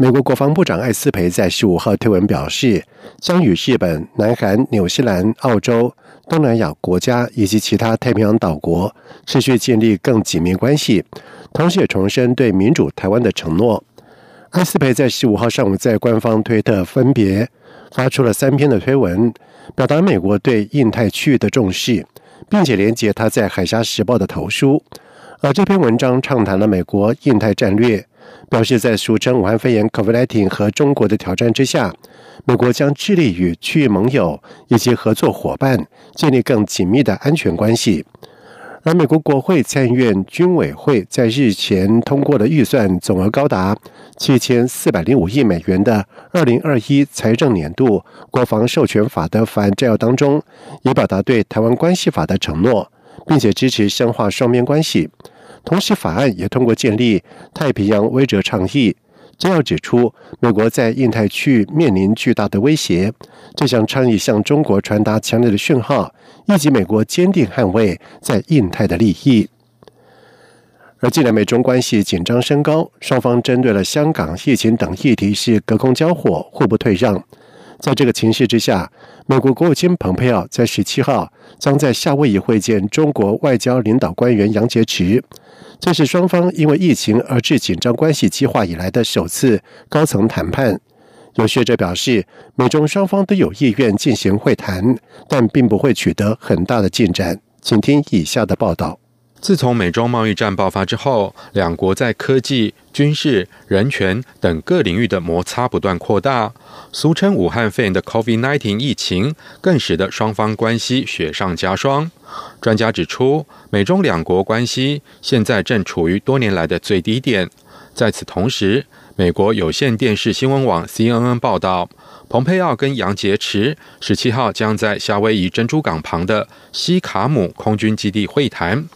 美国国防部长艾斯培在十五号推文表示，将与日本、南韩、纽西兰、澳洲、东南亚国家以及其他太平洋岛国持续建立更紧密关系，同时也重申对民主台湾的承诺。艾斯培在十五号上午在官方推特分别发出了三篇的推文，表达美国对印太区域的重视，并且连接他在《海峡时报》的投书。而这篇文章畅谈了美国印太战略，表示在俗称武汉肺炎 （COVID-19） 和中国的挑战之下，美国将致力与区域盟友以及合作伙伴建立更紧密的安全关系。而美国国会参议院军委会在日前通过的预算总额高达七千四百零五亿美元的二零二一财政年度国防授权法的法案摘要当中，也表达对台湾关系法的承诺。并且支持深化双边关系，同时法案也通过建立太平洋威慑倡议，这要指出美国在印太区域面临巨大的威胁。这项倡议向中国传达强烈的讯号，以及美国坚定捍卫在印太的利益。而近来美中关系紧张升高，双方针对了香港疫情等议题是隔空交火，互不退让。在这个情势之下，美国国务卿蓬佩奥在十七号将在夏威夷会见中国外交领导官员杨洁篪，这是双方因为疫情而致紧张关系激化以来的首次高层谈判。有学者表示，美中双方都有意愿进行会谈，但并不会取得很大的进展。请听以下的报道。自从美中贸易战爆发之后，两国在科技、军事、人权等各领域的摩擦不断扩大。俗称武汉肺炎的 COVID-19 疫情，更使得双方关系雪上加霜。专家指出，美中两国关系现在正处于多年来的最低点。在此同时，美国有线电视新闻网 CNN 报道，蓬佩奥跟杨洁篪十七号将在夏威夷珍珠港旁的西卡姆空军基地会谈。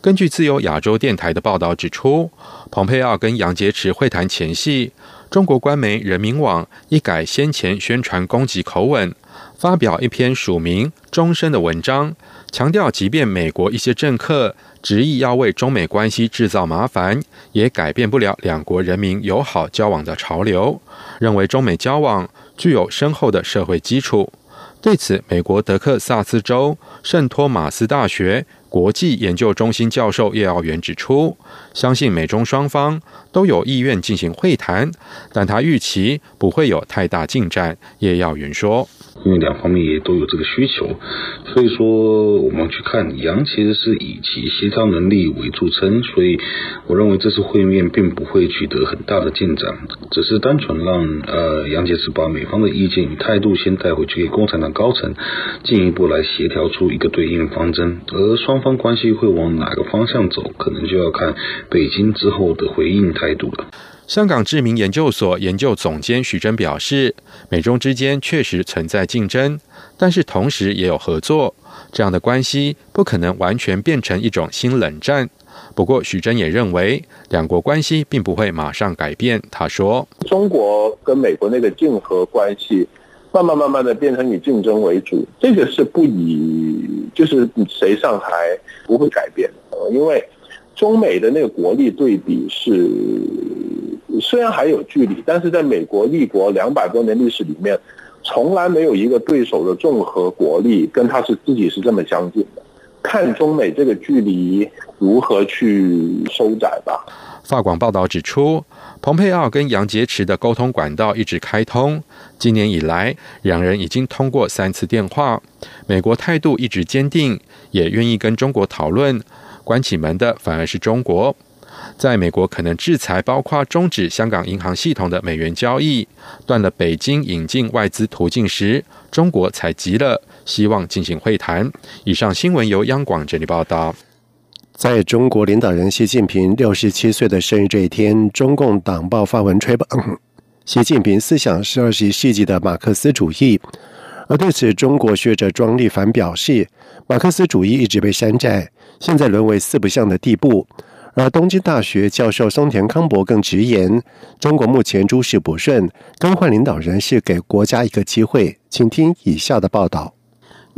根据自由亚洲电台的报道指出，蓬佩奥跟杨洁篪会谈前夕，中国官媒人民网一改先前宣传攻击口吻，发表一篇署名“终身”的文章，强调即便美国一些政客执意要为中美关系制造麻烦，也改变不了两国人民友好交往的潮流，认为中美交往具有深厚的社会基础。对此，美国德克萨斯州圣托马斯大学。国际研究中心教授叶耀元指出，相信美中双方都有意愿进行会谈，但他预期不会有太大进展。叶耀元说。因为两方面也都有这个需求，所以说我们去看杨其实是以其协调能力为著称，所以我认为这次会面并不会取得很大的进展，只是单纯让呃杨洁篪把美方的意见与态度先带回去给共产党高层，进一步来协调出一个对应方针，而双方关系会往哪个方向走，可能就要看北京之后的回应态度了。香港知名研究所研究总监许真表示，美中之间确实存在竞争，但是同时也有合作，这样的关系不可能完全变成一种新冷战。不过，许真也认为，两国关系并不会马上改变。他说：“中国跟美国那个竞合关系，慢慢慢慢的变成以竞争为主，这个是不以就是谁上台不会改变的，因为中美的那个国力对比是。”虽然还有距离，但是在美国立国两百多年历史里面，从来没有一个对手的综合国力跟他是自己是这么相近的。看中美这个距离如何去收窄吧。法广报道指出，蓬佩奥跟杨洁篪的沟通管道一直开通，今年以来两人已经通过三次电话。美国态度一直坚定，也愿意跟中国讨论。关起门的反而是中国。在美国可能制裁包括终止香港银行系统的美元交易，断了北京引进外资途径时，中国才急了，希望进行会谈。以上新闻由央广整理报道。在中国领导人习近平六十七岁的生日这一天，中共党报发文吹捧习近平思想是二十一世纪的马克思主义。而对此，中国学者庄立凡表示，马克思主义一直被山寨，现在沦为四不像的地步。而东京大学教授松田康博更直言，中国目前诸事不顺，更换领导人是给国家一个机会。请听以下的报道。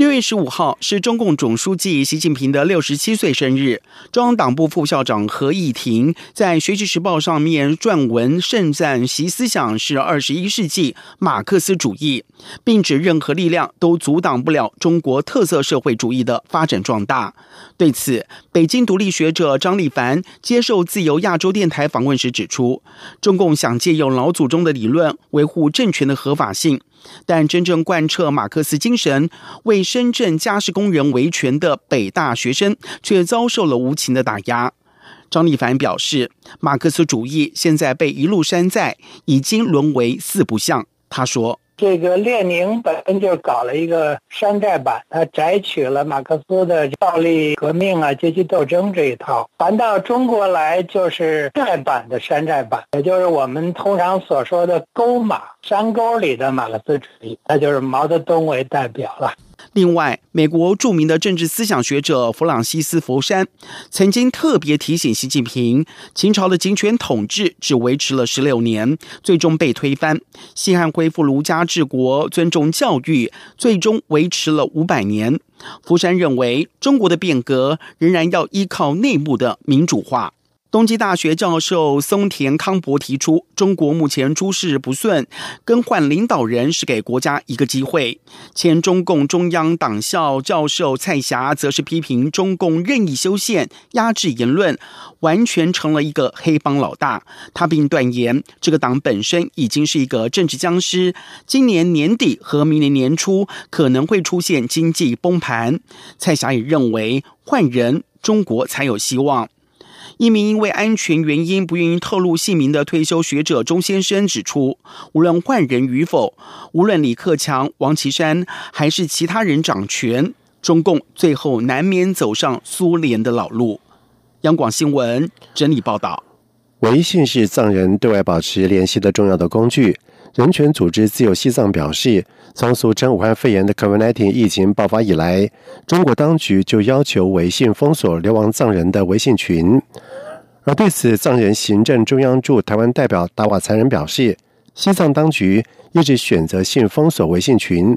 六月十五号是中共总书记习近平的六十七岁生日。中央党部副校长何义庭在《学习时报》上面撰文盛赞习思想是二十一世纪马克思主义，并指任何力量都阻挡不了中国特色社会主义的发展壮大。对此，北京独立学者张立凡接受自由亚洲电台访问时指出，中共想借用老祖宗的理论维护政权的合法性。但真正贯彻马克思精神、为深圳家事工人维权的北大学生，却遭受了无情的打压。张立凡表示，马克思主义现在被一路山寨，已经沦为四不像。他说。这个列宁本身就搞了一个山寨版，他摘取了马克思的暴力革命啊、阶级斗争这一套，传到中国来就是寨版的山寨版，也就是我们通常所说的“沟马山沟”里的马克思主义，那就是毛泽东为代表了。另外，美国著名的政治思想学者弗朗西斯·福山曾经特别提醒习近平，秦朝的集权统治只维持了十六年，最终被推翻；西汉恢复儒家治国、尊重教育，最终维持了五百年。福山认为，中国的变革仍然要依靠内部的民主化。东基大学教授松田康博提出，中国目前诸事不顺，更换领导人是给国家一个机会。前中共中央党校教授蔡霞则是批评中共任意修宪、压制言论，完全成了一个黑帮老大。他并断言，这个党本身已经是一个政治僵尸，今年年底和明年年初可能会出现经济崩盘。蔡霞也认为，换人，中国才有希望。一名因为安全原因不愿意透露姓名的退休学者钟先生指出，无论换人与否，无论李克强、王岐山还是其他人掌权，中共最后难免走上苏联的老路。央广新闻整理报道：微信是藏人对外保持联系的重要的工具。人权组织自由西藏表示，从俗称武汉肺炎的 COVID-19 疫情爆发以来，中国当局就要求微信封锁流亡藏人的微信群。而对此，藏人行政中央驻台湾代表达瓦才人表示，西藏当局一直选择性封锁微信群，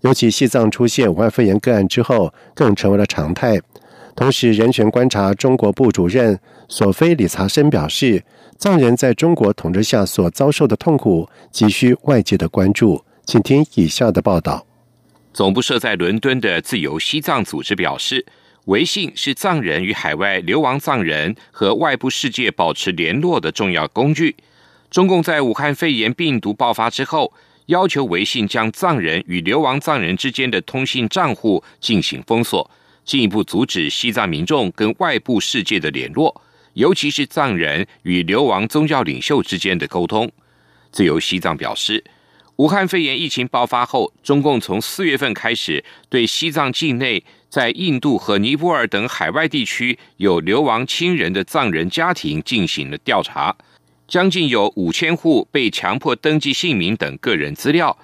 尤其西藏出现武汉肺炎个案之后，更成为了常态。同时，人权观察中国部主任索菲理查森表示。藏人在中国统治下所遭受的痛苦，急需外界的关注。请听以下的报道。总部设在伦敦的自由西藏组织表示，微信是藏人与海外流亡藏人和外部世界保持联络的重要工具。中共在武汉肺炎病毒爆发之后，要求微信将藏人与流亡藏人之间的通信账户进行封锁，进一步阻止西藏民众跟外部世界的联络。尤其是藏人与流亡宗教领袖之间的沟通。自由西藏表示，武汉肺炎疫情爆发后，中共从四月份开始对西藏境内在印度和尼泊尔等海外地区有流亡亲人的藏人家庭进行了调查，将近有五千户被强迫登记姓名等个人资料。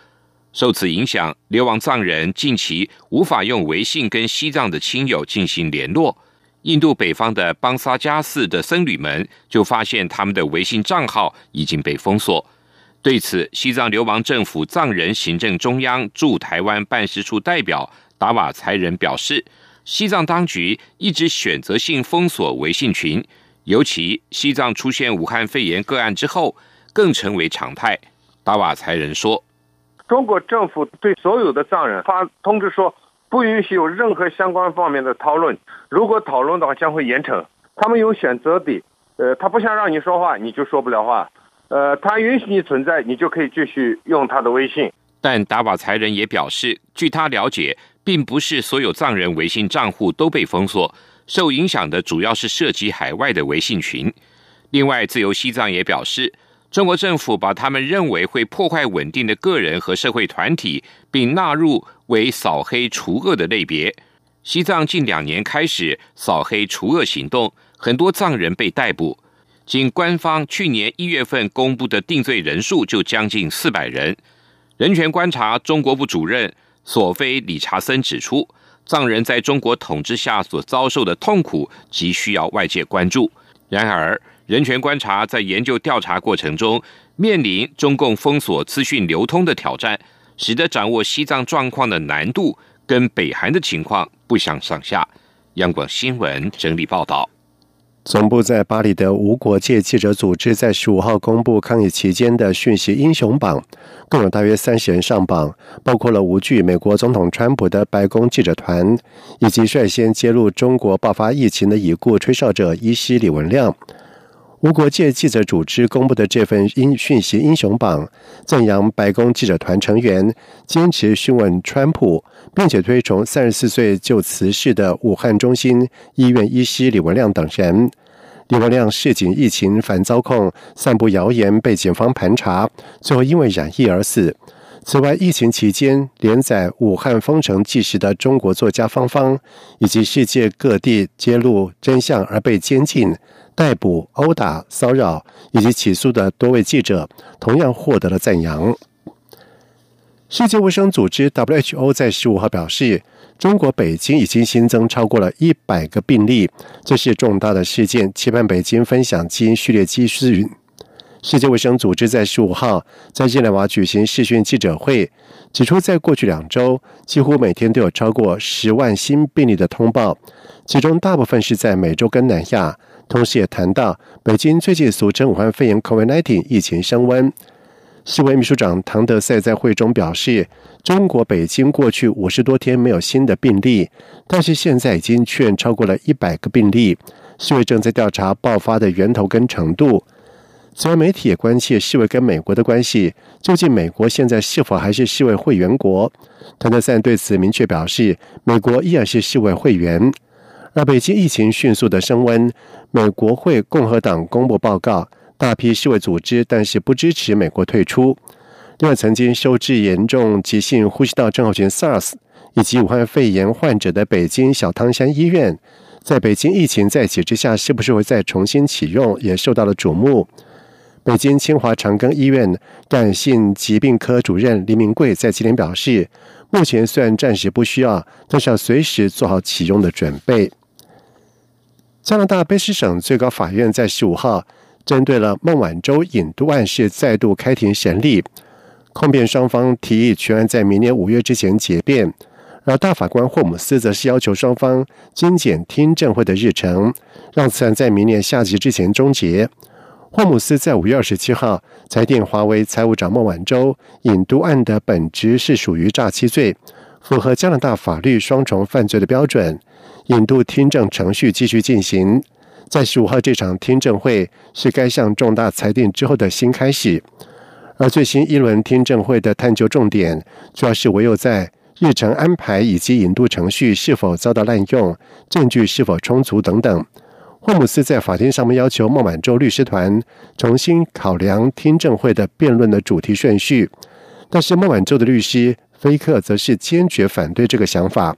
受此影响，流亡藏人近期无法用微信跟西藏的亲友进行联络。印度北方的邦萨加寺的僧侣们就发现他们的微信账号已经被封锁。对此，西藏流亡政府藏人行政中央驻台湾办事处代表达瓦才仁表示，西藏当局一直选择性封锁微信群，尤其西藏出现武汉肺炎个案之后，更成为常态。达瓦才仁说：“中国政府对所有的藏人发通知说。”不允许有任何相关方面的讨论。如果讨论的话，将会严惩。他们有选择的，呃，他不想让你说话，你就说不了话。呃，他允许你存在，你就可以继续用他的微信。但达瓦才人也表示，据他了解，并不是所有藏人微信账户都被封锁，受影响的主要是涉及海外的微信群。另外，自由西藏也表示。中国政府把他们认为会破坏稳定的个人和社会团体，并纳入为扫黑除恶的类别。西藏近两年开始扫黑除恶行动，很多藏人被逮捕。仅官方去年一月份公布的定罪人数就将近四百人。人权观察中国部主任索菲·理查森指出，藏人在中国统治下所遭受的痛苦急需要外界关注。然而，人权观察在研究调查过程中，面临中共封锁资讯流通的挑战，使得掌握西藏状况的难度跟北韩的情况不相上下。央广新闻整理报道。总部在巴黎的无国界记者组织在十五号公布抗议期间的讯息英雄榜，共有大约三十人上榜，包括了无惧美国总统川普的白宫记者团，以及率先揭露中国爆发疫情的已故吹哨者伊西李文亮。无国界记者组织公布的这份英讯息英雄榜，赞扬白宫记者团成员坚持询问川普，并且推崇三十四岁就辞世的武汉中心医院医师李文亮等人。李文亮市井疫情反遭控，散布谣言被警方盘查，最后因为染疫而死。此外，疫情期间连载《武汉封城纪实》的中国作家方方，以及世界各地揭露真相而被监禁。逮捕、殴打、骚扰以及起诉的多位记者，同样获得了赞扬。世界卫生组织 （WHO） 在十五号表示，中国北京已经新增超过了一百个病例，这是重大的事件，期盼北京分享基因序列资讯。世界卫生组织在十五号在日内瓦举行视讯记者会，指出，在过去两周，几乎每天都有超过十万新病例的通报，其中大部分是在美洲跟南亚。同时也谈到，北京最近俗称武汉肺炎 （COVID-19） 疫情升温。世卫秘书长唐德赛在会中表示，中国北京过去五十多天没有新的病例，但是现在已经确认超过了一百个病例。世卫正在调查爆发的源头跟程度。虽然，媒体也关切世卫跟美国的关系，究竟美国现在是否还是世卫会员国？谭德赛对此明确表示，美国依然是世卫会员。而北京疫情迅速的升温，美国会共和党公布报告，大批世卫组织但是不支持美国退出。另外，曾经收治严重急性呼吸道症候群 SARS 以及武汉肺炎患者的北京小汤山医院，在北京疫情再起之下，是不是会再重新启用，也受到了瞩目。北京清华长庚医院感性疾病科主任黎明贵在今天表示，目前虽然暂时不需要，但是要随时做好启用的准备。加拿大卑诗省最高法院在十五号针对了孟晚舟引渡案事再度开庭审理，控辩双方提议全案在明年五月之前结辩，而大法官霍姆斯则是要求双方精简听证会的日程，让此案在明年夏季之前终结。霍姆斯在五月二十七号裁定华为财务长孟晚舟引渡案的本质是属于诈欺罪，符合加拿大法律双重犯罪的标准。引渡听证程序继续进行，在十五号这场听证会是该项重大裁定之后的新开始，而最新一轮听证会的探究重点主要是唯有在日程安排以及引渡程序是否遭到滥用、证据是否充足等等。霍姆斯在法庭上面要求孟晚舟律师团重新考量听证会的辩论的主题顺序，但是孟晚舟的律师菲克则是坚决反对这个想法。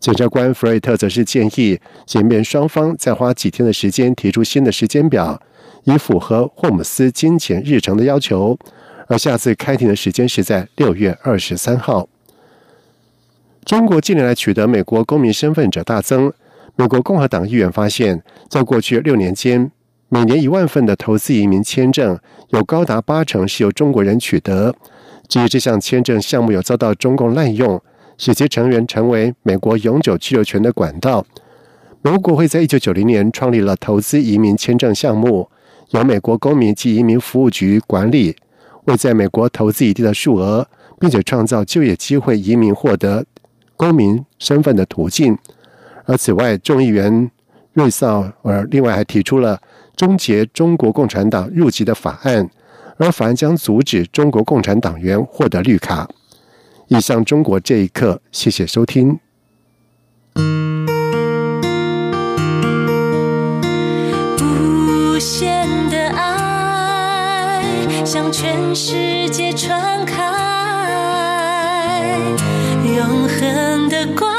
检察官弗瑞特则是建议，检辩双方再花几天的时间提出新的时间表，以符合霍姆斯金钱日程的要求。而下次开庭的时间是在六月二十三号。中国近年来取得美国公民身份者大增，美国共和党议员发现，在过去六年间，每年一万份的投资移民签证，有高达八成是由中国人取得。至于这项签证项目有遭到中共滥用。使其成员成为美国永久居留权的管道。美国国会在一九九零年创立了投资移民签证项目，由美国公民及移民服务局管理，为在美国投资一定的数额，并且创造就业机会，移民获得公民身份的途径。而此外，众议员瑞萨尔另外还提出了终结中国共产党入籍的法案，而法案将阻止中国共产党员获得绿卡。以上中国这一刻，谢谢收听。无限的爱向全世界传开，永恒的光。